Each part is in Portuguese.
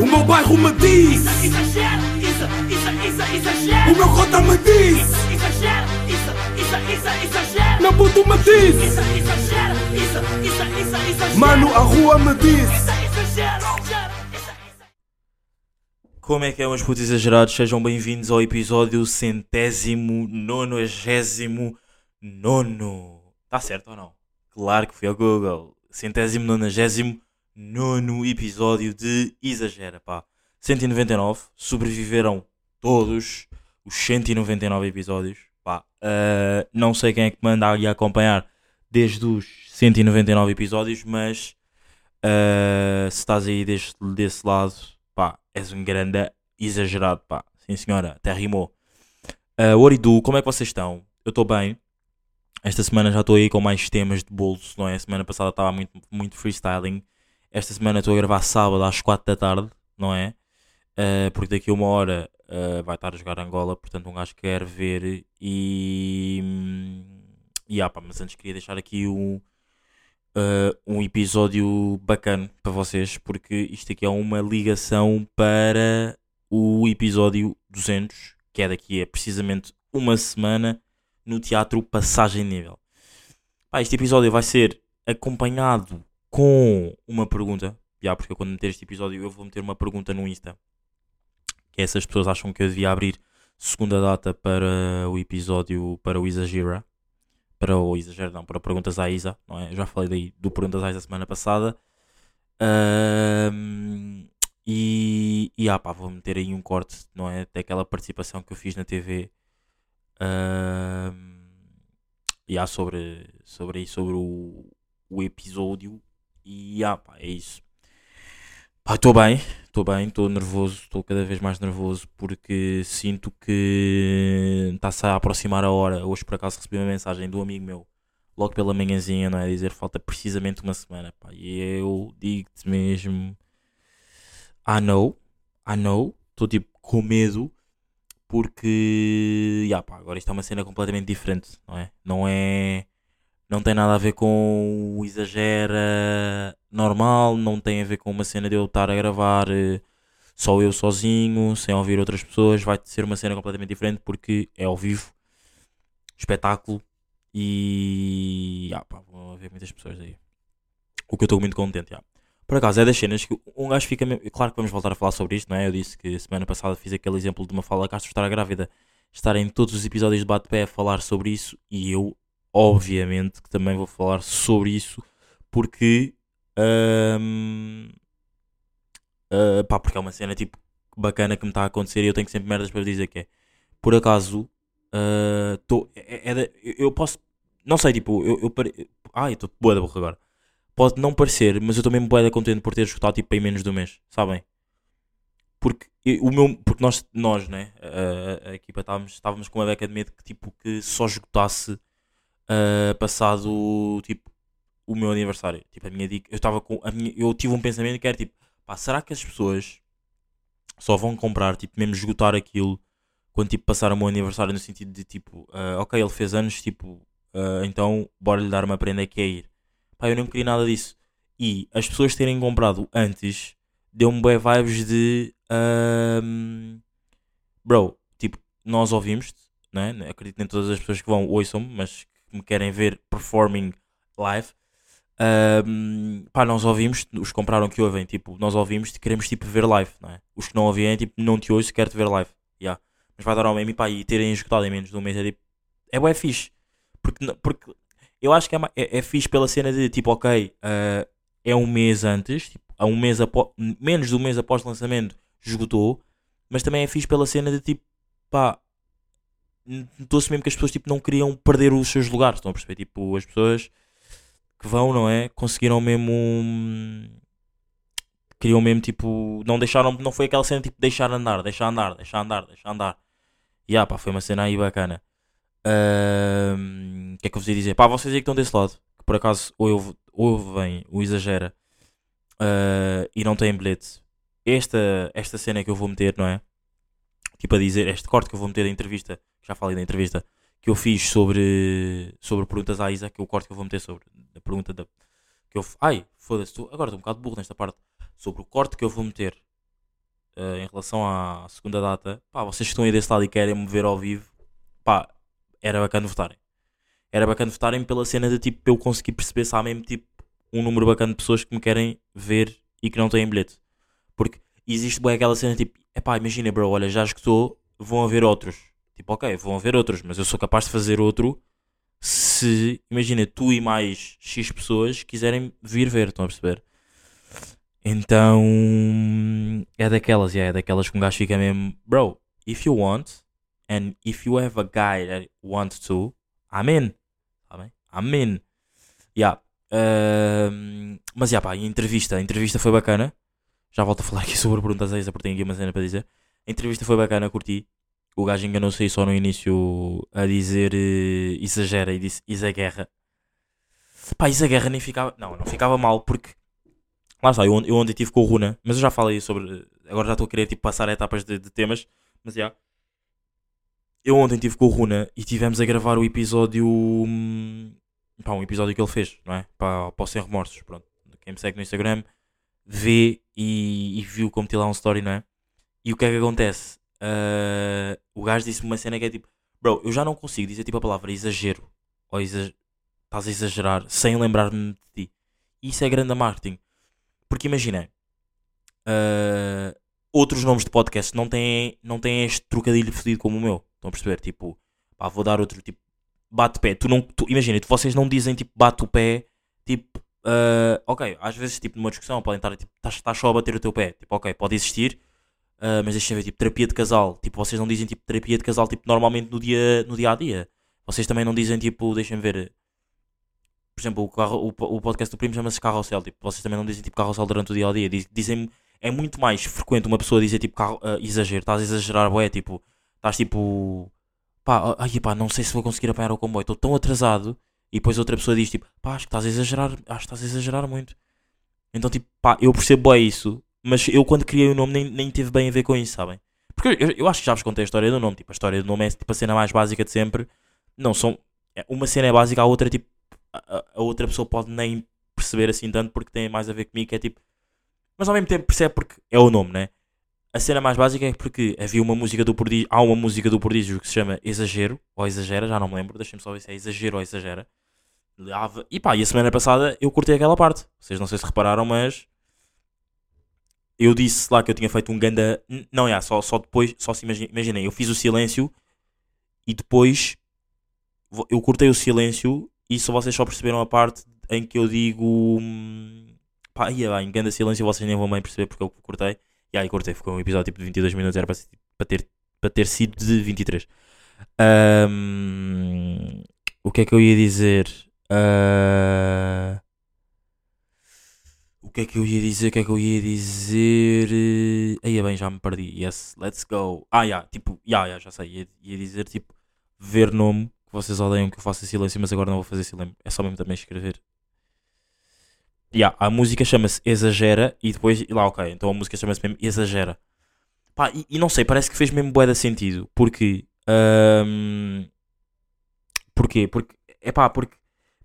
O meu bairro me diz, Exagero, isso, isso, isso, exagero. o meu cota me diz, Exagero, isso, isso, isso, exagero. meu puto me diz, Isso, exagero, isso, isso, isso, exagero. mano, a rua me diz. Isso, exagero, exagero, isso, isso. Como é que é, meus putos exagerados? Sejam bem-vindos ao episódio centésimo, nonagésimo, nono. Tá certo ou não? Claro que fui ao Google. Centésimo, nonagésimo, nono episódio de Exagera, pá. 199, sobreviveram todos os 199 episódios, pá. Ah, não sei quem é que manda aí a acompanhar desde os 199 episódios, mas ah, se estás aí deste, desse lado, pá, és um grande exagerado, pá. Sim, senhora, até rimou. Uh, Oridu, como é que vocês estão? Eu estou bem. Esta semana já estou aí com mais temas de bolso, não é? A semana passada estava muito, muito freestyling. Esta semana estou a gravar sábado às 4 da tarde, não é? Uh, porque daqui a uma hora uh, vai estar a jogar Angola, portanto um gajo quer ver e. E ah, pá, mas antes queria deixar aqui um, uh, um episódio bacana para vocês, porque isto aqui é uma ligação para o episódio 200, que é daqui a precisamente uma semana, no Teatro Passagem Nível. Pá, este episódio vai ser acompanhado com uma pergunta, já, porque eu quando meter este episódio eu vou meter uma pergunta no Insta, que é se as pessoas acham que eu devia abrir segunda data para o episódio, para o Exagera, para o Exagero, não, para Perguntas à Isa, não é? Já falei daí do Perguntas à Isa semana passada. Ahm, e, e ah, pá, vou meter aí um corte, não é? Daquela participação que eu fiz na TV. Ahm, e há sobre, sobre, sobre o, o episódio. E ah, pá, é isso. Estou bem, estou bem, estou nervoso, estou cada vez mais nervoso porque sinto que está-se a aproximar a hora. Hoje por acaso recebi uma mensagem do amigo meu, logo pela manhãzinha, não é? Dizer falta precisamente uma semana, pá. E eu digo-te mesmo, I know, I know, estou tipo com medo porque, yeah, pá, agora isto é uma cena completamente diferente, não é? Não é não tem nada a ver com o exagera normal, não tem a ver com uma cena de eu estar a gravar eh, só eu sozinho, sem ouvir outras pessoas, vai ser uma cena completamente diferente porque é ao vivo, espetáculo e ah, pá, vão haver muitas pessoas aí. O que eu estou muito contente, já. Por acaso, é das cenas que um gajo fica. Claro que vamos voltar a falar sobre isto, não é? Eu disse que semana passada fiz aquele exemplo de uma fala Castro estar grávida, estar em todos os episódios de Bate-Pé a falar sobre isso e eu obviamente que também vou falar sobre isso porque ah, pá, porque é uma cena tipo bacana que me está a acontecer e eu tenho sempre merdas para dizer que é por acaso ah, tô, é, é eu posso não sei tipo eu, eu pare... ai estou boa da boca agora. Pode não parecer mas eu estou mesmo boa da contente por ter escutado tipo em menos um mês sabem? Porque eu- o meu porque nós nós né a, a- a equipa estávamos estávamos com uma beca de medo que tipo que só esgotasse ah, passado tipo o meu aniversário. Tipo, a minha dica, eu estava com a minha, eu tive um pensamento que era tipo, pá, será que as pessoas só vão comprar, tipo, mesmo esgotar aquilo quando tipo passar o meu aniversário no sentido de tipo, ah, ok, ele fez anos, tipo, ah, então bora lhe dar uma prenda que é ir. Pá, eu não queria nada disso. E as pessoas terem comprado antes deu-me bem vibes de bro, tipo, nós ouvimos-te, né? Acredito em todas as pessoas que vão ouçam-me, mas me querem ver performing live. Ahm, pá, nós ouvimos, os que compraram que ouvem, tipo, nós ouvimos e queremos tipo ver live, não é? Os que não ouvem, tipo, não te ouço, quero te ver live. Yeah. Mas vai dar ao mesmo e pá, e terem escutado em menos de um mês é tipo, é bué fixe. Porque, porque eu acho que é, é, é fixe pela cena de tipo, ok, ah, é um mês antes, tipo, a um mês após, menos de um mês após o lançamento, esgotou, mas também é fixe pela cena de tipo, pá, notou-se mesmo que as pessoas tipo, não queriam perder os seus lugares, estão a perceber? Tipo, as pessoas que vão, não é? Conseguiram mesmo. hum, Queriam mesmo, tipo. Não deixaram. Não foi aquela cena tipo deixar andar, deixar andar, deixar andar, deixar andar. E ah, pá, foi uma cena aí bacana. Ahm, O que é que eu vos ia dizer? Pá, vocês aí que estão desse lado, que por acaso ouve- ouvem o Exagera ah, e não têm bilhete. Esta, esta cena que eu vou meter, não é? Tipo a dizer, este corte que eu vou meter da entrevista, já falei da entrevista, que eu fiz sobre, sobre perguntas à Isa, que é o corte que eu vou meter sobre a pergunta da. Que eu, ai, foda-se, agora estou um bocado burro nesta parte. Sobre o corte que eu vou meter eh, em relação à segunda data, pá, vocês que estão aí desse lado e querem me ver ao vivo, pá, era bacana votarem. Era bacana votarem pela cena de tipo, eu conseguir perceber se há mesmo tipo um número bacana de pessoas que me querem ver e que não têm bilhete. Porque existe bem aquela cena tipo, epá, imagina, bro, olha, já escutou, vão haver outros. Tipo, ok, vão haver outros, mas eu sou capaz de fazer outro se, imagina, tu e mais X pessoas quiserem vir ver, estão a perceber? Então, é daquelas, yeah, é daquelas que um gajo fica mesmo, bro, if you want, and if you have a guy that wants to, I'm in. Tá bem? I'm in. Yeah. Ahm, mas, yeah, pá, a entrevista, a entrevista foi bacana. Já volto a falar aqui sobre perguntas a Isa porque tenho aqui uma cena para dizer. A entrevista foi bacana, curti. O gajo enganou-se aí só no início a dizer eh, exagera e disse Isa Guerra. Pá, Isa Guerra nem ficava. Não, não ficava mal porque. Lá está, eu, eu ontem tive com o Runa, mas eu já falei sobre. Agora já estou a querer tipo, passar etapas de, de temas, mas já. Eu ontem tive com o Runa e tivemos a gravar o episódio. hum, Pá, um episódio que ele fez, não é? Para, para o Sem Remorsos. Pronto. Quem me segue no Instagram vê e, e viu como tem lá um story, não é? E o que é que acontece? Ah, o gajo disse-me uma cena que é tipo, bro, eu já não consigo dizer tipo a palavra exagero ou estás a exagerar sem lembrar-me de ti. Isso é grande marketing. Porque imagina, ah, outros nomes de podcast não têm, não têm este trocadilho fedido como o meu. Estão a perceber? Tipo, pá, vou dar outro tipo, bate pé. Tu não, tu, imagina, tu- vocês não dizem tipo bate o pé, tipo, ah, ok, às vezes tipo numa discussão podem estar tipo, estás só a bater o teu pé, tipo, ok, pode existir, ah, mas deixa ver, tipo, terapia de casal, tipo, vocês não dizem tipo terapia de casal, tipo, normalmente no dia, no dia a dia. Vocês também não dizem tipo, deixem ver, por exemplo, o, carro, o, o podcast do primo chama-se carrossel, tipo, vocês também não dizem tipo carrossel durante o dia a dia, Diz- dizem, é muito mais frequente uma pessoa dizer tipo carro, ah, exagero, estás a exagerar, boé, tipo, estás tipo, pá, ai pá, não sei se vou conseguir apanhar o comboio, estou tão atrasado, e depois outra pessoa diz tipo, pá, acho que estás a exagerar, acho que estás a exagerar muito. Então, tipo, pá, eu percebo bem isso, mas eu quando criei o nome nem, nem teve bem a ver com isso, sabem? Porque eu, eu- acho que já vos contei a história do nome, tipo, a história do nome é tipo a cena mais básica de sempre. Não, são. é, Uma cena é básica, a outra, tipo, a- a outra pessoa pode nem perceber assim tanto porque tem mais a ver comigo, que é tipo. Mas ao mesmo tempo percebe porque é o nome, né? A cena mais básica é porque havia uma música do Prodígio, há uma música do Prodígio que se chama Exagero, ou Exagera, já não me lembro, deixem-me só ver se é Exagero ou Exagera. E pá, e a semana passada eu cortei aquela parte. Vocês não sei se repararam, mas eu disse lá que eu tinha feito um ganda. Não, é, só, só depois, só se imaginem, eu fiz o silêncio e depois eu cortei o silêncio e só vocês só perceberam a parte em que eu digo. hum, Pá, ia bem, ganda silêncio, vocês nem vão bem perceber porque eu cortei. E aí cortei, ficou um episódio tipo de 22 minutos, era para, para ter, para ter sido de 23. Ahm, o que é que eu ia dizer? Ah, o que é que eu ia dizer? O que é que eu ia dizer? Eh, Aí bem, já me perdi. Yes, let's go. Ah, yeah, tipo, yeah, yeah, já sei. Ia, ia dizer tipo, ver nome que vocês odeiam que eu faça silêncio, mas agora não vou fazer silêncio. É só mesmo também escrever. Yeah, a música chama-se Exagera e depois, e lá, ok, então a música chama-se mesmo Exagera. Pá, e, e não sei, parece que fez mesmo bué de sentido. Porque. ahm, porquê? Porque. É pá, porque.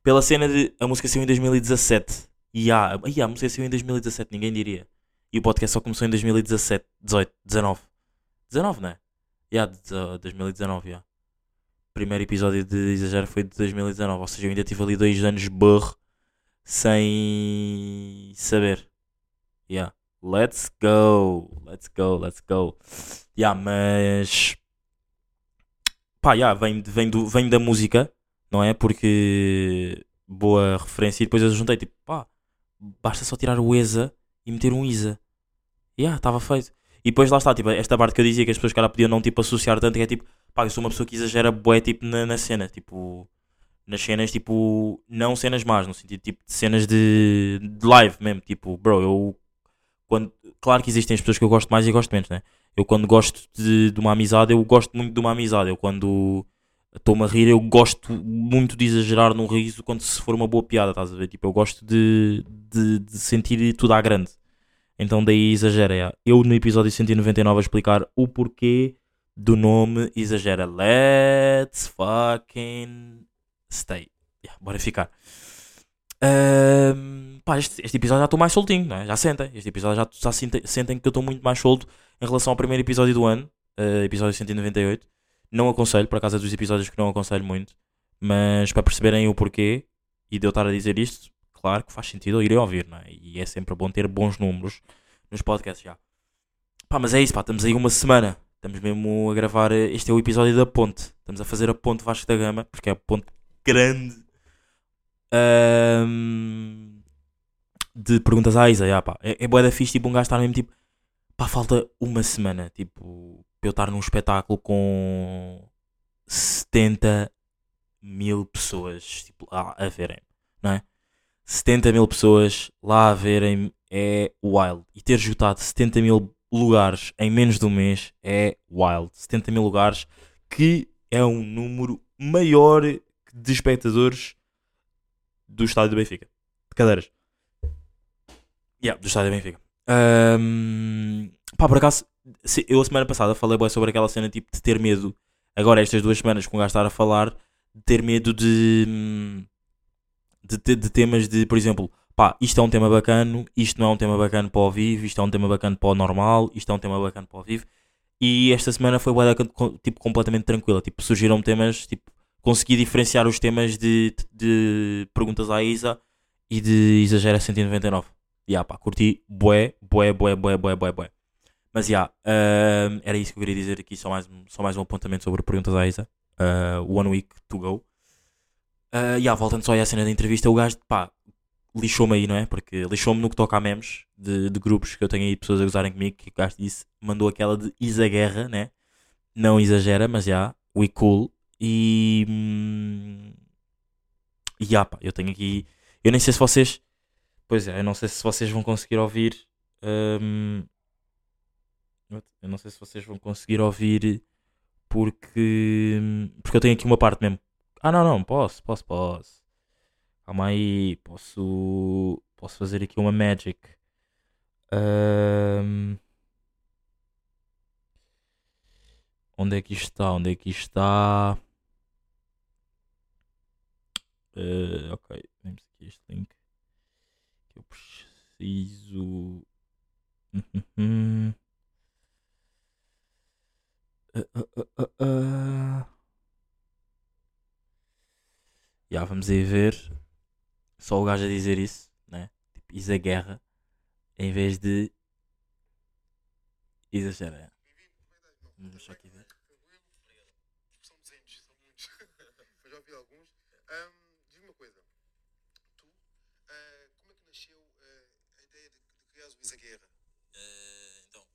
Pela cena de. A música saiu em 2017. E há. E a música saiu em 2017, ninguém diria. E o podcast só começou em 2017, 18, 19. 19, não é? Uh, 2019, yeah. O primeiro episódio de Exagero foi de 2019. Ou seja, eu ainda tive ali dois anos burro sem saber. Yeah. Let's go. Let's go, let's go. Yeah, mas. Pá, yeah, vem, vem, do, vem da música, não é? Porque. Boa referência. E depois eu juntei, tipo, pá, basta só tirar o ESA e meter um ISA. Yeah, estava feito. E depois lá está, tipo, esta parte que eu dizia que as pessoas cara podiam não tipo, associar tanto, que é tipo, pá, eu sou uma pessoa que exagera bué, tipo, na, na cena, tipo, nas cenas, tipo, não cenas más, no sentido, tipo, de cenas de, de live mesmo, tipo, bro, eu, quando, claro que existem as pessoas que eu gosto mais e gosto menos, né? Eu quando gosto de, de uma amizade, eu gosto muito de uma amizade, eu quando estou-me a rir, eu gosto muito de exagerar num riso quando se for uma boa piada, estás a ver? Tipo, eu gosto de, de, de sentir tudo à grande. Então daí exagera. yeah. Eu no episódio 199 a explicar o porquê do nome exagera. Let's fucking stay. Yeah, bora ficar. Ahm, pá, este, este episódio já estou mais soltinho, não é? já sentem. Este episódio já, já sentem, sentem que eu estou muito mais solto. Em relação ao primeiro episódio do ano, eh, episódio 198, não aconselho, por acaso é dos episódios que não aconselho muito, mas para perceberem o porquê e de eu estar a dizer isto, claro que faz sentido irem ouvir, não é? E é sempre bom ter bons números nos podcasts já. Pá, mas é isso, pá, estamos aí uma semana. Estamos mesmo a gravar. eh, Este é o episódio da ponte. Estamos a fazer a ponte Vasco da Gama, porque é a ponte grande. ahm, de perguntas à Isa, pá. É, é bué da fixe, tipo, um gajo estar mesmo tipo. Pá, falta uma semana, tipo, para eu estar num espetáculo com 70 mil pessoas, tipo, a verem, não é? 70 mil pessoas lá a verem é wild. E ter esgotado 70 mil lugares em menos de um mês é wild. 70 mil lugares, que é um número maior de espectadores do estádio do Benfica. De cadeiras. Yeah, do estádio do Benfica. Ahm, pá, por acaso, se- eu a semana passada falei bué sobre aquela cena tipo de ter medo. Agora, estas duas semanas com o gajo estar a falar, de ter medo de, hum, de, te- de temas de, por exemplo, pá, isto é um tema bacana, isto não é um tema bacana para o vivo, isto é um tema bacana para o normal, isto é um tema bacana para o vivo. E esta semana foi bué tipo, completamente tranquila. Tipo, surgiram temas, tipo, consegui diferenciar os temas de, de perguntas à Isa e de Exagera 199. E yeah, pá, curti bué, bué, bué, bué, bué, bué, bué. Mas já, yeah, era isso que eu queria dizer aqui, só mais, só mais um apontamento sobre perguntas à Isa. Uh, one week to go. Uh, yeah, voltando só à cena da entrevista, o gajo, pá, lixou-me aí, não é? Porque lixou-me no que toca a memes de, de grupos que eu tenho aí, pessoas a gozarem comigo, que o gajo disse, mandou aquela de Isa Guerra, né? Não exagera, mas já, we cool. E. hum, E já, pá, eu tenho aqui. Eu nem sei se vocês. Pois é, eu não sei se vocês vão conseguir ouvir. hum, Eu não sei se vocês vão conseguir ouvir porque. Porque eu tenho aqui uma parte mesmo. Ah, não, não, posso, posso, posso. Calma aí, posso. Posso fazer aqui uma magic. Hum, Onde é que está? Onde é que está? Eh, ok, temos aqui este link. Que eu preciso. Ah, ah. Já vamos aí ver. Só o gajo a dizer isso, né? Tipo, Isa Guerra. Em vez de. Exagera. Vamos só aqui ver. São desenhos, são muitos. Eu já ouvi alguns. Ahm, Diz-me uma coisa. Tu, ah, como é que nasceu ah, a ideia de, de criares o Isa Guerra? então.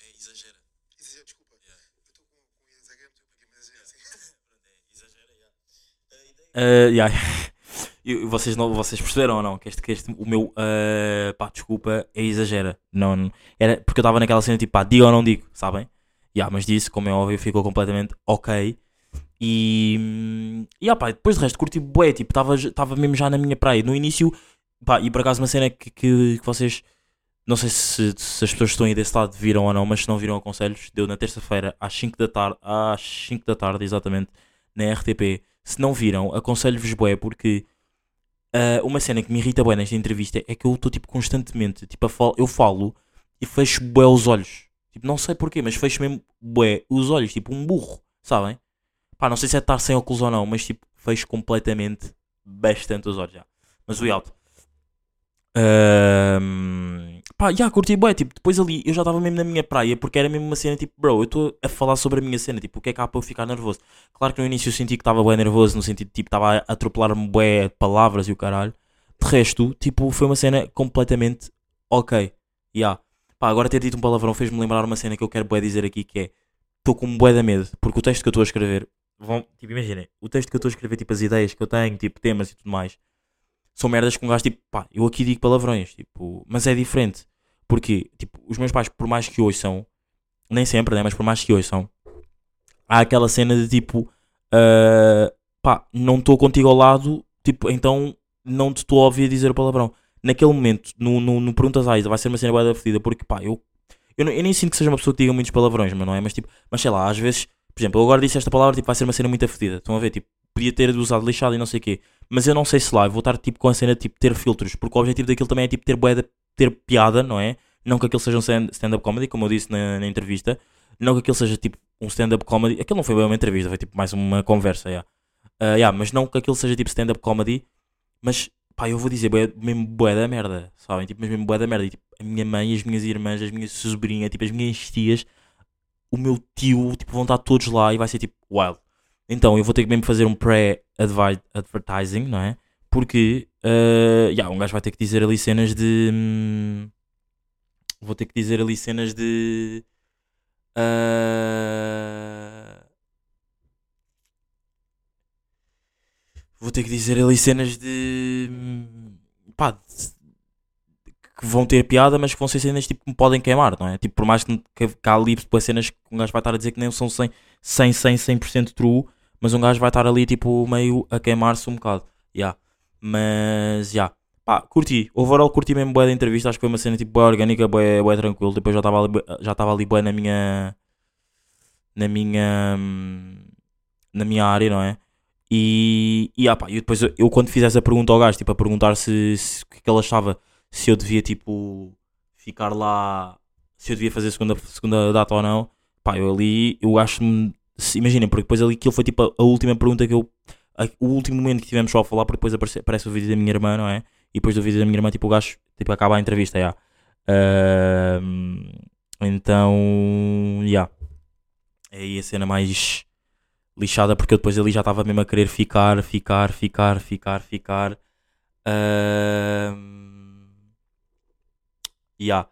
é exagera. Isa, desculpa, eu estou com, com Isa Guerra, porque mas é assim. Uh, yeah. Vocês, não, vocês perceberam ou não? Que este, que este o meu uh, pá, desculpa, é exagera. Não, não- era porque eu estava naquela cena tipo pá, digo ou não digo, sabem? Yeah, mas disse, como é óbvio, ficou completamente ok. E, hum, e ah, pá, depois de resto, curti bué, tipo, estava mesmo já na minha praia. No início, pá, e por acaso uma cena que, que, que vocês, não sei se, se as pessoas estão aí desse lado viram ou não, mas se não viram aconselhos, deu na terça-feira às 5 da tarde, às 5 da tarde, exatamente, na RTP. Se não viram, aconselho-vos bué, porque ah, uma cena que me irrita bué nesta entrevista é que eu estou tipo constantemente, tipo, fal eu falo e fecho bué os olhos. Tipo, não sei porquê, mas fecho mesmo bué os olhos, tipo um burro, sabem? Pá, não sei se é estar sem óculos ou não, mas tipo, fecho completamente bastante os olhos já. Mas o alto. Pá, já curti bué, tipo, depois ali eu já estava mesmo na minha praia porque era mesmo uma cena tipo, bro, eu estou a falar sobre a minha cena, tipo, o que é que há para eu ficar nervoso? Claro que no início eu senti que estava bué nervoso, no sentido tipo, estava a atropelar-me bué palavras e o caralho. De resto, tipo, foi uma cena completamente ok. Yeah. Pá, agora ter dito um palavrão fez-me lembrar uma cena que eu quero bué dizer aqui que é estou com bué da medo, porque o texto que eu estou a escrever, vão, tipo, imaginem, o texto que eu estou a escrever, tipo, as ideias que eu tenho, tipo, temas e tudo mais, são merdas que um gajo, tipo, pá, eu aqui digo palavrões, tipo, mas é diferente. Porque, tipo, os meus pais, por mais que ouçam, nem sempre, né, mas por mais que ouçam, há aquela cena de tipo, ah, pá, não estou contigo ao lado, tipo, então não te estou a ouvir dizer o palavrão. Naquele momento, no, no, no Perguntas à Isa, vai ser uma cena bué da fedida, porque pá, eu, eu, não- eu nem sinto que seja uma pessoa que diga muitos palavrões, mas não é? Mas tipo, mas sei lá, às vezes, por exemplo, eu agora disse esta palavra, tipo, vai ser uma cena muito afedida. Estão a ver, tipo, podia ter usado lixado e não sei o quê, mas eu não sei se lá, vou estar tipo com a cena de tipo ter filtros, porque o objetivo daquilo também é tipo ter de- ter piada, não é? Não que aquilo seja um stand- stand-up comedy, como eu disse na, na entrevista. Não que aquilo seja tipo um stand-up comedy. Aquilo não foi bem uma entrevista, foi tipo mais uma conversa, yeah. Ah, yeah, mas não que aquilo seja tipo stand-up comedy. Mas, pá, eu vou dizer, mesmo bué da merda, sabem? Tipo, mas mesmo bué da merda. E, tipo, a minha mãe, as minhas irmãs, as minhas sobrinhas, tipo, as minhas tias, o meu tio, tipo, vão estar todos lá e vai ser tipo wild. Então, eu vou ter que mesmo fazer um pré-advertising, não é? Porque, uh, yeah, um gajo vai ter que dizer ali cenas de. hum, vou ter que dizer ali cenas de. ah, vou ter que dizer ali cenas de. hum, pá, de- que vão ter piada, mas que vão ser cenas tipo, que me podem queimar, não é? Tipo, por mais que, que, que há ali depois cenas que um gajo vai estar a dizer que nem são 100, 100, 100, 100% true, mas um gajo vai estar ali tipo meio a queimar-se um bocado. Yeah. Mas, já. Pá, curti. Overall, curti mesmo bué da entrevista. Acho que foi uma cena tipo bué orgânica, bué, bué tranquilo. Depois já estava ali, já estava ali bué na minha. Na minha. Na minha área, não é? E, e, ah, pá, e depois eu, quando fiz essa pergunta ao gajo, tipo, a perguntar se, se o que é que ele achava, se eu devia, tipo, ficar lá, se eu devia fazer segunda, segunda data ou não, pá, eu ali, eu acho-me, imaginem, porque depois ali aquilo foi tipo a, a última pergunta que eu, a- o último momento que tivemos só a falar, porque depois aparece, aparece o vídeo da minha irmã, não é? E depois do vídeo da minha irmã, tipo, o gajo, tipo, acaba a entrevista, já. Ahm, então, já. É aí a cena mais lixada porque eu depois ali já estava mesmo a querer ficar, ficar, ficar, ficar, ficar. Ahm, yeah.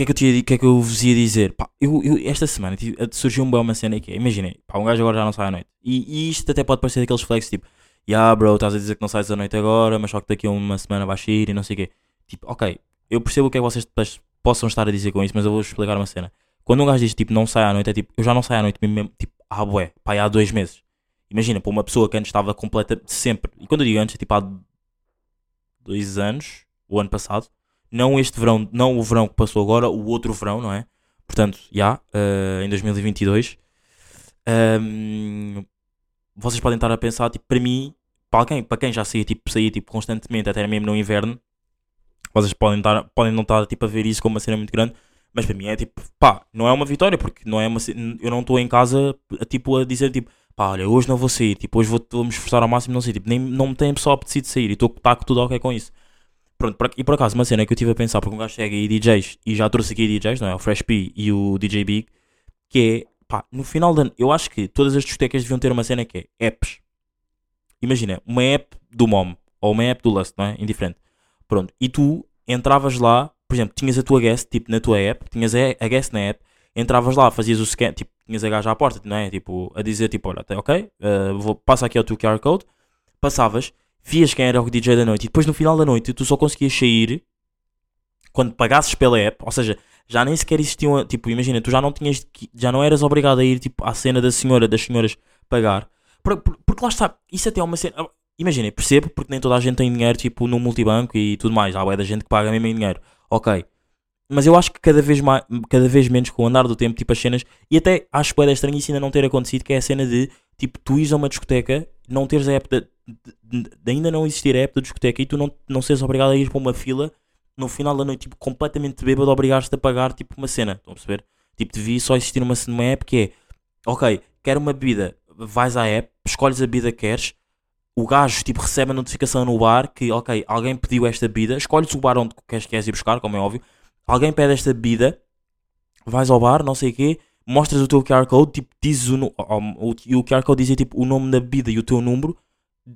Que é que eu, tinha, que é que eu vos ia dizer? Pá, eu, eu- esta semana tive- surgiu um bem uma cena que é, pá, um gajo agora já não sai à noite. E, e isto até pode parecer daqueles flex tipo, yeah bro, estás a dizer que não sais à noite agora, mas só que daqui a uma semana vais sair e não sei o quê. Tipo, ok, eu percebo o que é que vocês depois possam estar a dizer com isso, mas eu vou explicar uma cena. Quando um gajo diz tipo não sai à noite, é tipo, eu já não saio à noite mesmo, tipo, ah bué, pá, há dois meses. Imagina, para uma pessoa que antes estava completa, sempre, e quando eu digo antes, é tipo há dois anos, o ano passado, não este verão, não o verão que passou agora, o outro verão, não é? Portanto, já, eh, em 2022, ehm, vocês podem estar a pensar, tipo, para mim, para alguém, para quem já saía, tipo, saía, tipo, constantemente, até mesmo no inverno, vocês podem, estar, podem não estar, tipo, a ver isso como uma cena muito grande, mas para mim é tipo, pá, não é uma vitória, porque não é uma, eu não estou em casa, tipo, a dizer, tipo, pá, olha, hoje não vou sair, tipo, hoje vou, vou me esforçar ao máximo não sair, tipo, nem, não me tem só apetecido sair, e estou tá, tudo ok com isso. Pronto, e por acaso, uma cena que eu estive a pensar, porque um gajo chega aí DJs, e já trouxe aqui DJs, não é? O Fresh P e o DJ Big, que é, pá, no final da. Eu acho que todas as discotecas deviam ter uma cena que é apps. Imagina, uma app do MOM, ou uma app do Lust, não é? Indiferente. Pronto, e tu entravas lá, por exemplo, tinhas a tua guest, tipo, na tua app, tinhas a, guest na app, entravas lá, fazias o scan, tipo, tinhas a gaja à porta, não é? Tipo, a dizer, tipo, olha, ok, eh, vou, passa aqui ao teu QR Code, passavas, vias quem era o DJ da noite, e depois no final da noite tu só conseguias sair quando pagasses pela app, ou seja, já nem sequer existiam, tipo, imagina, tu já não tinhas, que- já não eras obrigado a ir, tipo, à cena da senhora, das senhoras pagar, por- por- porque lá está, isso até é uma cena, imagina, percebo, porque nem toda a gente tem dinheiro, tipo, no multibanco e tudo mais, há bué da gente que paga mesmo em dinheiro, ok, mas eu acho que cada vez, mais, cada vez menos com o andar do tempo, tipo, as cenas, e até acho bué da estranho isso ainda não ter acontecido, que é a cena de, tipo, tu ires a uma discoteca, não teres a app, da- de, ainda não existir a app da discoteca e tu não, não seres obrigado a ir para uma fila no final da noite, tipo, completamente bêbado, obrigares-te a pagar, tipo, uma cena. Estão a perceber? Tipo, devia só existir uma, uma app que é, ok, quero uma bebida, vais à app, escolhes a bebida que queres, o gajo, tipo, recebe a notificação no bar que, ok, alguém pediu esta bebida, escolhes o bar onde queres, queres ir buscar, como é óbvio, alguém pede esta bebida, vais ao bar, não sei o quê, mostras o teu QR Code, tipo, dizes o, o, e o QR Code dizia, tipo, o nome da bebida e o teu número,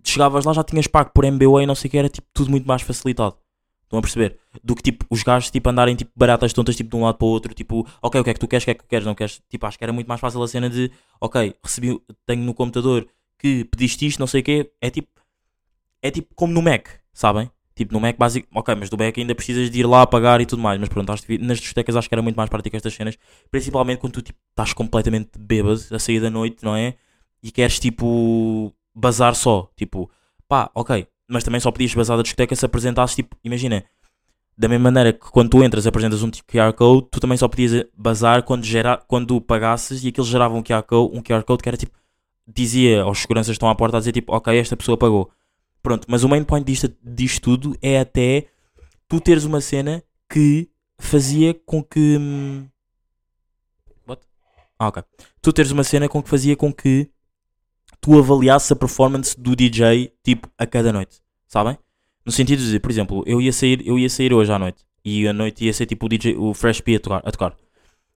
chegavas lá, já tinhas pago por MBA e não sei o que, era, tipo, tudo muito mais facilitado. Estão a perceber? Do que tipo os gajos tipo, andarem tipo baratas tontas tipo de um lado para o outro, tipo, ok, o que é que tu queres, o que é que tu queres, não queres? Tipo, acho que era muito mais fácil a cena de ok, recebi, tenho no computador que pediste isto, não sei o quê, é tipo é tipo como no Mac, sabem? Tipo no Mac básico, ok, mas do Mac ainda precisas de ir lá pagar e tudo mais, mas pronto, acho que nas discotecas acho que era muito mais prático estas cenas, principalmente quando tu tipo estás completamente bêbado a sair da noite, não é? E queres tipo bazar só, tipo, pá, ok, mas também só podias bazar da discoteca se apresentasses, tipo, imagina, da mesma maneira que quando tu entras apresentas um QR Code, tu também só podias bazar quando, gera, quando pagasses e aquilo gerava um QR, Code, um QR Code que era tipo, dizia aos seguranças que estão à porta a dizer tipo, ok, esta pessoa pagou. Pronto, mas o main point disto, disto tudo é até tu teres uma cena que fazia com que. hum, What? Ah, ok. Tu teres uma cena com que fazia com que tu avaliasses a performance do DJ tipo a cada noite, sabem? No sentido de dizer, por exemplo, eu ia sair, eu ia sair hoje à noite e a noite ia ser tipo o DJ, o Fresh P a tocar. A tocar.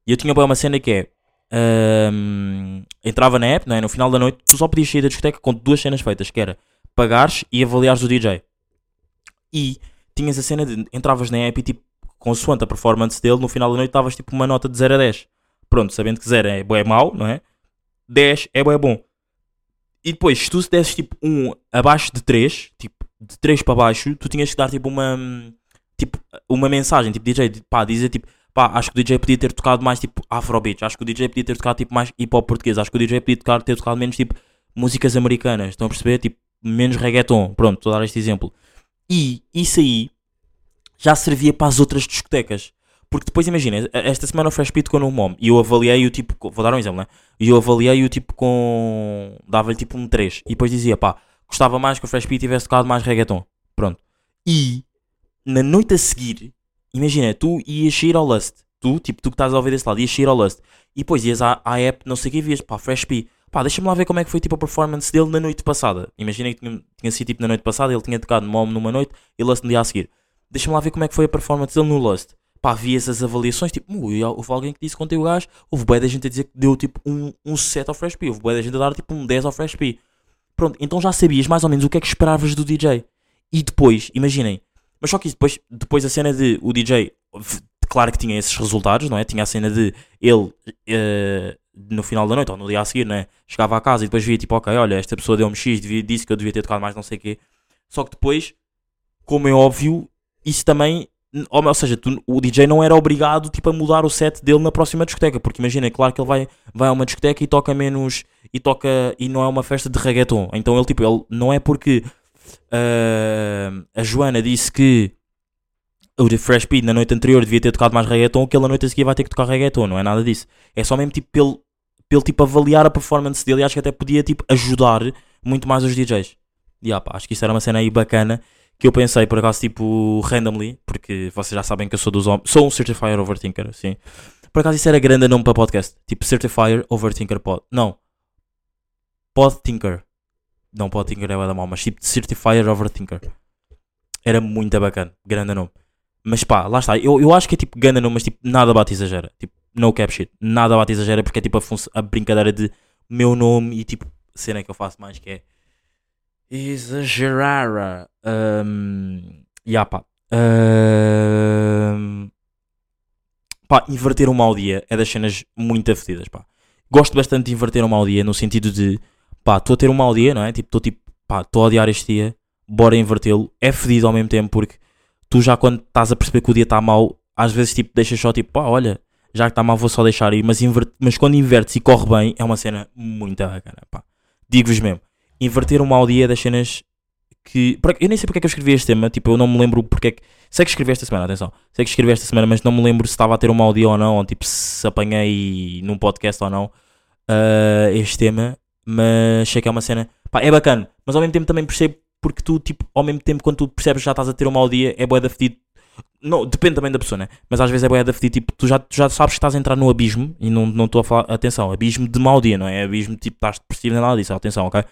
E eu tinha uma cena que é. hum, entrava na app, não é? no final da noite, tu só podias sair da discoteca com duas cenas feitas, que era pagares e avaliares o DJ. E tinhas a cena de entravas na app e tipo, consoante a performance dele, no final da noite davas tipo uma nota de 0 a 10. Pronto, sabendo que 0 é bué mau, não é? 10 é bué bom. E depois, se tu se desses tipo um abaixo de 3, tipo, de 3 para baixo, tu tinhas que dar tipo uma tipo, uma mensagem, tipo DJ, pá, dizer tipo, pá, acho que o DJ podia ter tocado mais tipo Afrobeat, acho que o DJ podia ter tocado tipo mais hip hop português, acho que o DJ podia tocar, ter tocado menos tipo músicas americanas, estão a perceber? Tipo, menos reggaeton, pronto, estou a dar este exemplo. E isso aí já servia para as outras discotecas. Porque depois imagina, esta semana o Fresh Beat tocou no MOM e eu avaliei o tipo, vou dar um exemplo, né? E eu avaliei o tipo com. dava-lhe tipo um 3. E depois dizia, pá, gostava mais que o Fresh Beat tivesse tocado mais reggaeton. Pronto. E na noite a seguir, imagina, tu ias sair ao Lust. Tu, tipo, tu que estás a ouvir desse lado, ias sair ao Lust. E depois ias à, à app, não sei o que, vias, pá, Fresh P. Pá, deixa-me lá ver como é que foi tipo a performance dele na noite passada. Imagina que tinha, tinha sido tipo na noite passada, ele tinha tocado MOM numa noite e Lust no dia a seguir. Deixa-me lá ver como é que foi a performance dele no Lust. Pá, vi essas avaliações, tipo, ui, houve alguém que disse que ontem o gajo, houve bué da gente a dizer que deu tipo um, um 7 ao Fresh P, houve bué da gente a dar tipo um 10 ao Fresh P. Pronto, então já sabias mais ou menos o que é que esperavas do DJ. E depois, imaginem, mas só que depois, depois a cena de o DJ, claro que tinha esses resultados, não é? Tinha a cena de ele eh, no final da noite ou no dia a seguir, né? Chegava a casa e depois via tipo, ok, olha, esta pessoa deu-me X, devia- disse que eu devia ter tocado mais não sei o quê. Só que depois, como é óbvio, isso também. Ou, seja, tu- o DJ não era obrigado tipo, a mudar o set dele na próxima discoteca, porque imagina, claro que ele vai, vai a uma discoteca e toca menos e toca e não é uma festa de reggaeton. Então ele tipo, ele não é porque ah, a Joana disse que o Fresh Speed na noite anterior devia ter tocado mais reggaeton, que ele na noite a seguir vai ter que tocar reggaeton, não é nada disso. É só mesmo tipo pelo, pelo tipo avaliar a performance dele e acho que até podia tipo ajudar muito mais os DJs. E ah, acho que isso era uma cena aí bacana que eu pensei por acaso tipo randomly, porque vocês já sabem que eu sou dos homens, sou um certifier overthinker, sim. Por acaso isso era grande nome para podcast, tipo certifier overthinker pod. Não. Podthinker. Não, Podthinker é bué da mal, mas tipo certifier overthinker. Era muito bacana, grande nome. Mas pá, lá está. Eu, eu acho que é tipo grande nome, mas tipo nada bate exagera. Tipo, no cap shit. Nada bate exagera porque é tipo a, a brincadeira de meu nome e tipo cena que eu faço mais que é exagerar. Um, yeah, pá. Um, pá, inverter um mau dia é das cenas muito afetidas, pá. Gosto bastante de inverter um mau dia no sentido de, pá, estou a ter um mau dia, não é? Tipo, estou tipo, pá, estou a odiar este dia, bora invertê-lo. É fedido ao mesmo tempo porque tu já quando estás a perceber que o dia está mau, às vezes tipo, deixas só tipo, pá, olha, já que está mal vou só deixar ir, mas, invert- mas quando invertes e corre bem, é uma cena muito bacana, pá. Digo-vos mesmo, inverter um mau dia é das cenas que. Eu nem sei porque é que eu escrevi este tema, tipo, eu não me lembro porque é que. Sei que escrevi esta semana, atenção. Sei que escrevi esta semana, mas não me lembro se estava a ter um mau dia ou não, ou tipo, se apanhei num podcast ou não ah, este tema, mas sei que é uma cena. Pá, é bacana, mas ao mesmo tempo também percebo porque tu, tipo, ao mesmo tempo quando tu percebes que já estás a ter um mau dia, é boa da fedido. Não, depende também da pessoa, né? Mas às vezes é boa da fedido, tipo, tu já, tu já sabes que estás a entrar no abismo e não não estou a falar, atenção, abismo de mau dia, não é? Abismo tipo, estás depressivo, nem nada disso, atenção, ok?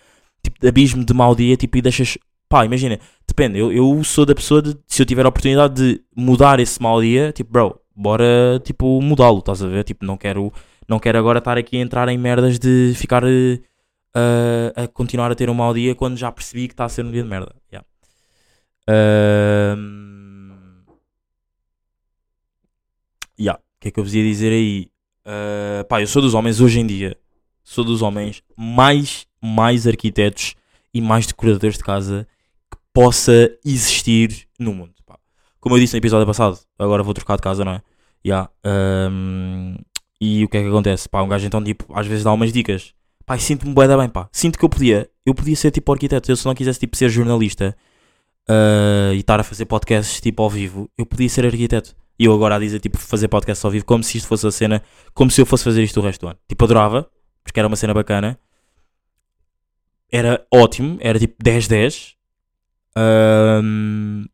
Tipo, abismo de mau dia, tipo, e deixas. Pá, imagina, depende, eu, eu sou da pessoa de, se eu tiver a oportunidade de mudar esse mau dia, tipo, bro, bora, tipo, mudá-lo, estás a ver? Tipo, não quero, não quero agora estar aqui a entrar em merdas de ficar eh, a, continuar a ter um mau dia quando já percebi que está a ser um dia de merda. Yeah. Ahm, yeah. O que é que eu vos ia dizer aí? Ah, pá, eu sou dos homens hoje em dia, sou dos homens mais, mais arquitetos e mais decoradores de casa que possa existir no mundo. pá. Como eu disse no episódio passado, agora vou trocar de casa, não é? Yeah. ahm, e o que é que acontece? Pá, um gajo então, tipo, às vezes dá umas dicas. Pá, sinto-me bué bem, pá. Sinto que eu podia, eu podia ser tipo arquiteto. Eu se não quisesse tipo ser jornalista ah, e estar a fazer podcasts tipo ao vivo, eu podia ser arquiteto. E eu agora a dizer tipo fazer podcasts ao vivo como se isto fosse a cena, como se eu fosse fazer isto o resto do ano. Tipo, adorava, porque era uma cena bacana. Era ótimo, era tipo 10-10. Ahm,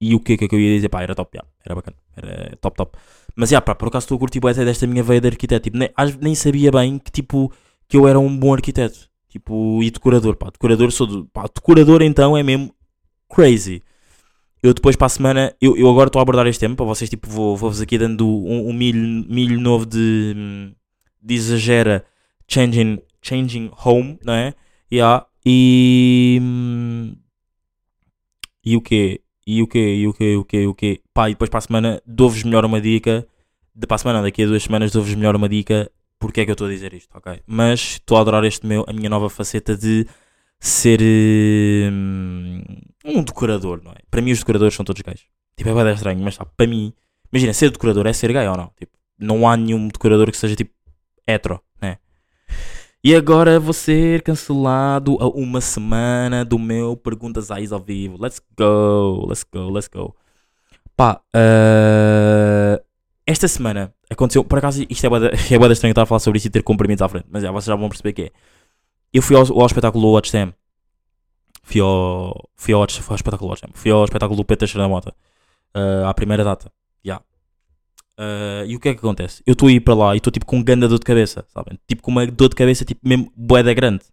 E o que é que eu ia dizer? Pá, era top, era bacana, era top, top. Mas já, pá, por acaso estou a curtir até desta minha veia de arquiteto. Tipo, nem, nem sabia bem que, tipo, que eu era um bom arquiteto. Tipo, e decorador, pá. Decorador sou. Pá, decorador então é mesmo crazy. Eu depois para a semana, eu, eu agora estou a abordar este tema para vocês, tipo, vou- vou-vos aqui dando um, um milho, milho novo de, de exagera changing, changing home, não é? Yeah. E. hum, E o quê? E o quê? E o quê? E o quê? E o quê? Pá, e depois para a semana dou-vos melhor uma dica. De para a semana, daqui a duas semanas dou-vos melhor uma dica. Porque é que eu estou a dizer isto, ok? Mas estou a adorar este meu, a minha nova faceta de ser hum, um decorador, não é? Para mim os decoradores são todos gays. Tipo, é bem estranho, mas para mim, imagina, ser decorador é ser gay ou não? Tipo, não há nenhum decorador que seja tipo hetero, né? E agora vou ser cancelado a uma semana do meu Perguntas Ais ao vivo. Let's go, let's go, let's go. Pá, eh, esta semana aconteceu, por acaso isto é bué da- é bué da estranho estar a falar sobre isso e ter comprimidos à frente, mas já, vocês já vão perceber que é. Eu fui ao, ao espetáculo Watch Them. Fui ao, fui ao, fui ao espetáculo Watch Them. Fui ao espetáculo do Peter da Mota. eh, à primeira data. Já. Uh, e o que é que acontece? Eu estou a ir para lá e estou tipo com um ganda dor de cabeça, sabem? Tipo com uma dor de cabeça, tipo mesmo boeda grande.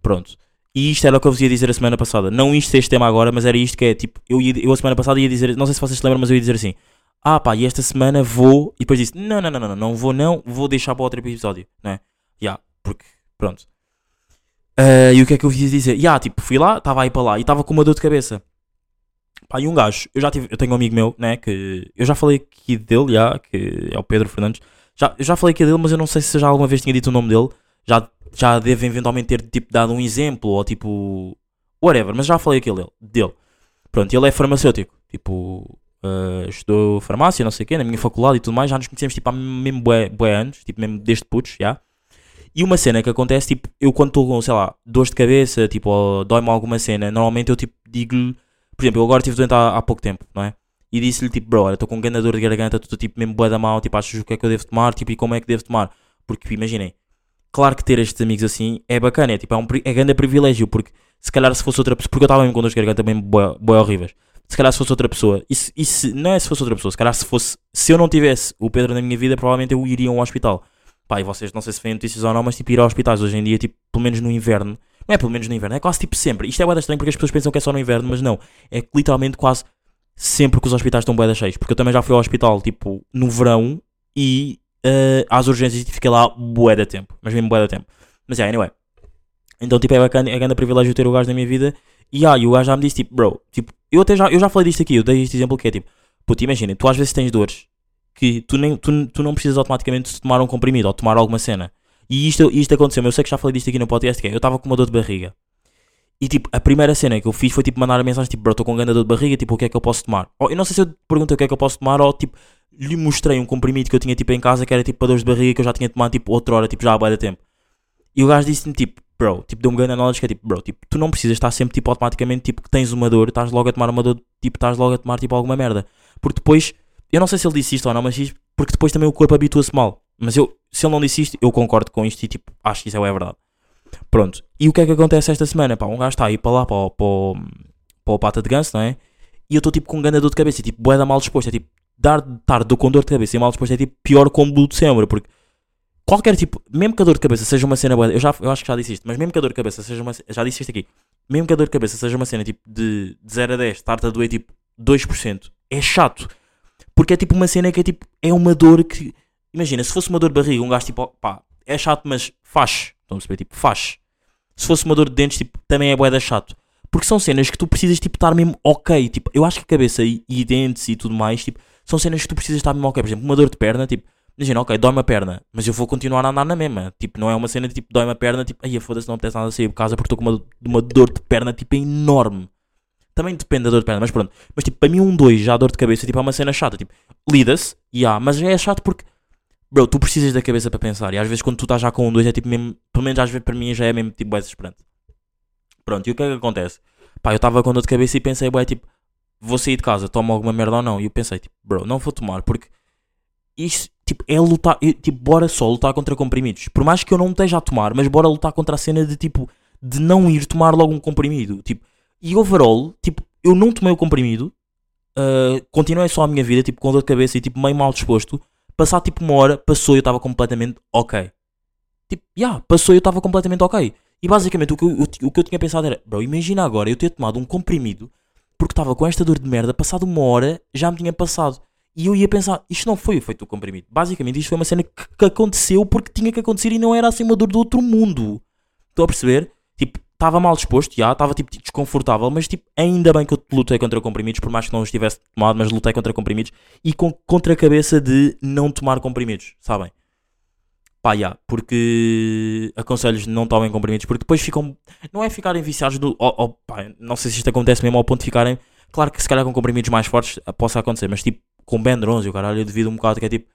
Pronto. E isto era o que eu vos ia dizer a semana passada. Não isto este tema agora, mas era isto que é tipo, eu, ia, eu a semana passada ia dizer, não sei se vocês se lembram, mas eu ia dizer assim: Ah pá, e esta semana vou. E depois disse: Não, não, não, não, não, vou, não, vou deixar para outro episódio, não é? Já, porque, pronto. Uh, e o que é que eu ia dizer? Já, tipo, fui lá, estava aí para lá e estava com uma dor de cabeça. Pá, e um gajo, eu já tive, eu tenho um amigo meu, né, que eu já falei aqui dele, já, que é o Pedro Fernandes. Já, eu já falei aqui dele, mas eu não sei se já alguma vez tinha dito o nome dele. Já, já devo eventualmente ter tipo, dado um exemplo ou tipo. Whatever, mas já falei aqui dele. dele. Pronto, ele é farmacêutico. Tipo, eh, estudou farmácia, não sei o quê, na minha faculdade e tudo mais. Já nos conhecemos tipo, há mesmo bué, bué anos, tipo, mesmo desde putos, já. E uma cena que acontece, tipo, eu quando estou com, sei lá, dores de cabeça, tipo, dói-me alguma cena, normalmente eu tipo digo-lhe por exemplo, eu agora estive doente há, há pouco tempo, não é? E disse-lhe tipo, bro, estou com um grande dor de garganta, estou tipo mesmo bué da mal, tipo, achas o que é que eu devo tomar, tipo, e como é que devo tomar? Porque imaginem, claro que ter estes amigos assim é bacana, é tipo, é um é grande privilégio, porque se calhar se fosse outra pessoa, porque eu estava mesmo com dores de garganta mesmo bué, bué horríveis, se calhar se fosse outra pessoa, e se, e se- não é se fosse outra pessoa, se calhar se fosse, se eu não tivesse o Pedro na minha vida, provavelmente eu iria a um hospital. Pá, e vocês não sei se veem notícias ou não, mas tipo, ir a hospitais hoje em dia, tipo, pelo menos no inverno, não é pelo menos no inverno, é quase tipo sempre. Isto é bué estranho porque as pessoas pensam que é só no inverno, mas não. É literalmente quase sempre que os hospitais estão bué cheios. Porque eu também já fui ao hospital, tipo, no verão e eh, às urgências e fiquei lá bué da tempo. Mas mesmo bué da tempo. Mas é, anyway. Então, tipo, é bacana, é grande privilégio ter o gajo na minha vida. E ah, e o gajo já me disse, tipo, bro, tipo, eu até já, eu já falei disto aqui, eu dei este exemplo que é tipo, puto, imagina, tu às vezes tens dores que tu, nem, tu, tu não precisas automaticamente de tomar um comprimido ou tomar alguma cena. E isto, isto aconteceu, eu sei que já falei disto aqui no podcast, que é, eu estava com uma dor de barriga. E tipo, a primeira cena que eu fiz foi tipo mandar a mensagem, tipo, bro, estou com grande dor de barriga, tipo, o que é que eu posso tomar? Ou, eu não sei se eu te perguntei o que é que eu posso tomar, ou tipo, lhe mostrei um comprimido que eu tinha tipo em casa, que era tipo para dores de barriga, que eu já tinha tomado tipo outra hora, tipo, já há de tempo. E o gajo disse-me tipo, bro, tipo, deu-me grande knowledge que é tipo, bro, tipo, tu não precisas estar sempre tipo automaticamente, tipo, que tens uma dor, estás logo a tomar uma dor, tipo, estás logo a tomar tipo alguma merda. Porque depois, eu não sei se ele disse isto ou não, mas porque depois também o corpo habitua-se mal. Mas eu, se ele não disse isto, eu concordo com isto e tipo, acho que isso é verdade. Pronto. E o que é que acontece esta semana? Pá, um gajo está aí para lá, para, para, para o pata de ganso, não é? E eu estou tipo com um grande dor de cabeça, tipo, boeda mal disposto. É tipo, dar, estar do- com dor de cabeça e mal disposto é tipo pior combo de sempre, porque qualquer tipo, mesmo que a dor de cabeça seja uma cena boa, eu, já, eu acho que já disse isto, mas mesmo que a dor de cabeça seja uma já disse isto aqui, mesmo que a dor de cabeça seja uma cena tipo de, de 0 a 10, estar-te a doer tipo 2%, é chato, porque é tipo uma cena que é tipo, é uma dor que, imagina, se fosse uma dor de barriga, um gajo tipo, pá, é chato, mas faz, estão a perceber, tipo, faz. Se fosse uma dor de dentes, tipo, também é boeda chato. Porque são cenas que tu precisas, tipo, estar mesmo ok. Tipo, eu acho que a cabeça e, e dentes e tudo mais, tipo, são cenas que tu precisas estar mesmo ok. Por exemplo, uma dor de perna, tipo, imagina, ok, dói-me a perna, mas eu vou continuar a andar na mesma. Tipo, não é uma cena de tipo, dói-me a perna, tipo, ai, foda-se, não apetece nada sair de casa porque estou com uma, uma dor de perna, tipo, enorme. Também depende da dor de perna, mas pronto. Mas tipo, para mim, um 2 já a dor de cabeça, tipo, é uma cena chata. Tipo, lida-se, e há, mas é chato porque, bro, tu precisas da cabeça para pensar. E às vezes, quando tu estás já com um 2, é tipo mesmo, pelo menos às vezes para mim já é mesmo tipo, desesperante. Pronto, e o que é que acontece? Pá, eu estava com dor de cabeça e pensei, bué, tipo, vou sair de casa, tomo alguma merda ou não? E eu pensei, tipo, bro, não vou tomar, porque isto, tipo, é lutar, eu, tipo, bora só lutar contra comprimidos. Por mais que eu não esteja a tomar, mas bora lutar contra a cena de, tipo, de não ir tomar logo um comprimido. Tipo, e overall, tipo, eu não tomei o comprimido, uh, continuei só a minha vida, tipo, com dor de cabeça e tipo, meio mal disposto. Passar tipo uma hora, passou e eu estava completamente ok. Tipo, já, yeah, passou e eu estava completamente ok. E basicamente o que, eu, o que eu tinha pensado era, bro, imagina agora eu ter tomado um comprimido porque estava com esta dor de merda, passado uma hora já me tinha passado. E eu ia pensar, isto não foi o efeito do comprimido. Basicamente, isto foi uma cena que, que aconteceu porque tinha que acontecer e não era assim uma dor do outro mundo. Estou a perceber? Tipo, estava mal disposto, já, estava tipo desconfortável, mas tipo, ainda bem que eu lutei contra comprimidos, por mais que não os tivesse tomado, mas lutei contra comprimidos e com, contra a cabeça de não tomar comprimidos, sabem? Pá, já, porque aconselho-vos não tomem comprimidos, porque depois ficam, não é ficarem viciados do, oh, oh, pá, não sei se isto acontece mesmo ao ponto de ficarem, claro que se calhar com comprimidos mais fortes possa acontecer, mas tipo, com Bendrons e o caralho, eu devido um bocado que é tipo,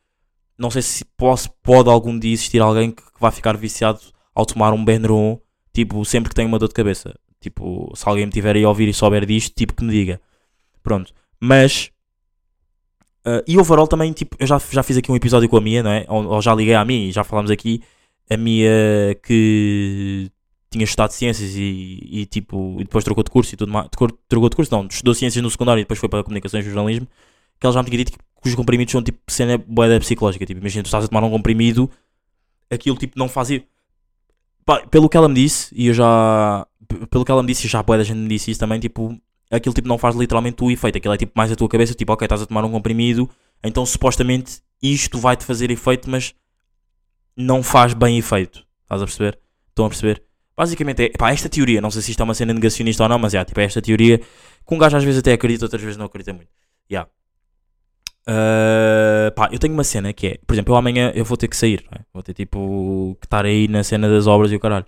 não sei se posso, pode algum dia existir alguém que, que vai ficar viciado ao tomar um Benron, tipo, sempre que tem uma dor de cabeça. Tipo, se alguém me tiver aí a ouvir e souber disto, tipo, que me diga. Pronto. Mas Uh, e overall também, tipo, eu já, já fiz aqui um episódio com a Mia, não é? Ou, ou já liguei à Mia e já falámos aqui. A Mia que tinha estudado ciências e, e, tipo, e depois trocou de curso e tudo mais. Trocou de curso, não, estudou ciências no secundário e depois foi para comunicações e jornalismo. Que ela já me tinha dito que os comprimidos são tipo cena boeda psicológica. Tipo, imagina, tu estás a tomar um comprimido, aquilo tipo não fazia. Pelo que ela me disse, e eu já. Pelo que ela me disse, e já a boeda gente me disse isso também, tipo, aquilo tipo não faz literalmente o efeito, aquilo é tipo mais a tua cabeça, tipo, ok, estás a tomar um comprimido, então supostamente isto vai-te fazer efeito, mas não faz bem efeito. Estás a perceber? Estão a perceber? Basicamente é, pá, esta teoria, não sei se isto é uma cena negacionista ou não, mas é, tipo, é esta teoria que um gajo às vezes até acredita, outras vezes não acredita muito. Yeah. Uh, pá, eu tenho uma cena que é, por exemplo, eu amanhã eu vou ter que sair, é? vou ter tipo que estar aí na cena das obras e o caralho.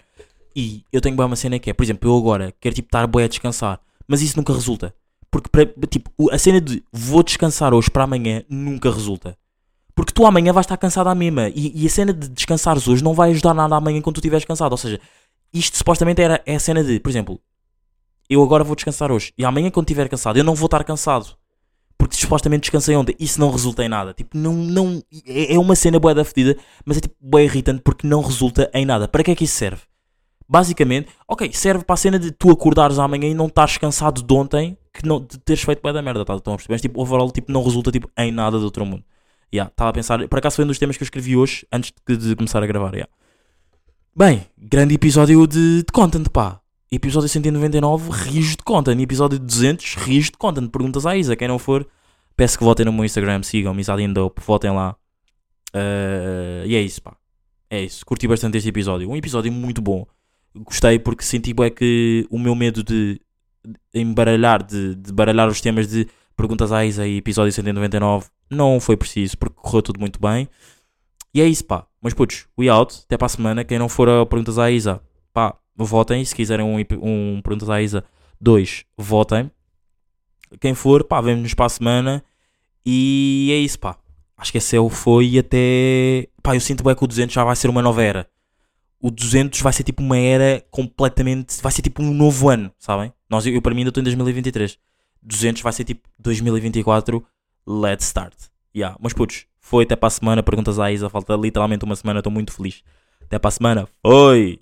E eu tenho bem uma cena que é, por exemplo, eu agora quero tipo estar bem a descansar mas isso nunca resulta. Porque, tipo, a cena de vou descansar hoje para amanhã nunca resulta. Porque tu amanhã vais estar cansado à mesma. E, e a cena de descansares hoje não vai ajudar nada amanhã quando tu estiveres cansado. Ou seja, isto supostamente era é a cena de, por exemplo, eu agora vou descansar hoje. E amanhã quando estiver cansado, eu não vou estar cansado. Porque supostamente descansei ontem. Isso não resulta em nada. Tipo, não. não é, é uma cena boa da fedida, mas é tipo boa irritante porque não resulta em nada. Para que é que isso serve? Basicamente, ok, serve para a cena de tu acordares amanhã e não estás cansado de ontem que não, de teres feito bem da merda, tá? Estão a? Mas, tipo, overall, tipo, não resulta tipo, em nada do outro mundo. Yeah, estava a pensar, por acaso foi um dos temas que eu escrevi hoje, antes de, de começar a gravar. Yeah. Bem, grande episódio de, de content, pá. Episódio 199, rios de content. Episódio 200, rios de content. Perguntas à Isa. Quem não for, peço que votem no meu Instagram, sigam-me, Isadindope, votem lá. Uh, e é isso, pá. É isso. Curti bastante este episódio. Um episódio muito bom gostei porque senti é que o meu medo de embaralhar, de, de baralhar os temas de perguntas à Isa e episódio 199 não foi preciso porque correu tudo muito bem. E é isso, pá. Mas putos, we out. Até para a semana. Quem não for a perguntas à Isa, pá, votem. Se quiserem um, um perguntas à Isa 2, votem. Quem for, pá, vemos-nos para a semana. E é isso, pá. Acho que esse é o foi até. Pá, eu sinto bem que o 200 já vai ser uma nova era o 200 vai ser tipo uma era completamente. Vai ser tipo um novo ano, sabem? Nós, eu, para mim ainda estou em 2023. 200 vai ser tipo 2024. Let's start. Yeah. Mas putos, foi até para a semana. Perguntas à Isa, falta literalmente uma semana. Estou muito feliz. Até para a semana. Foi!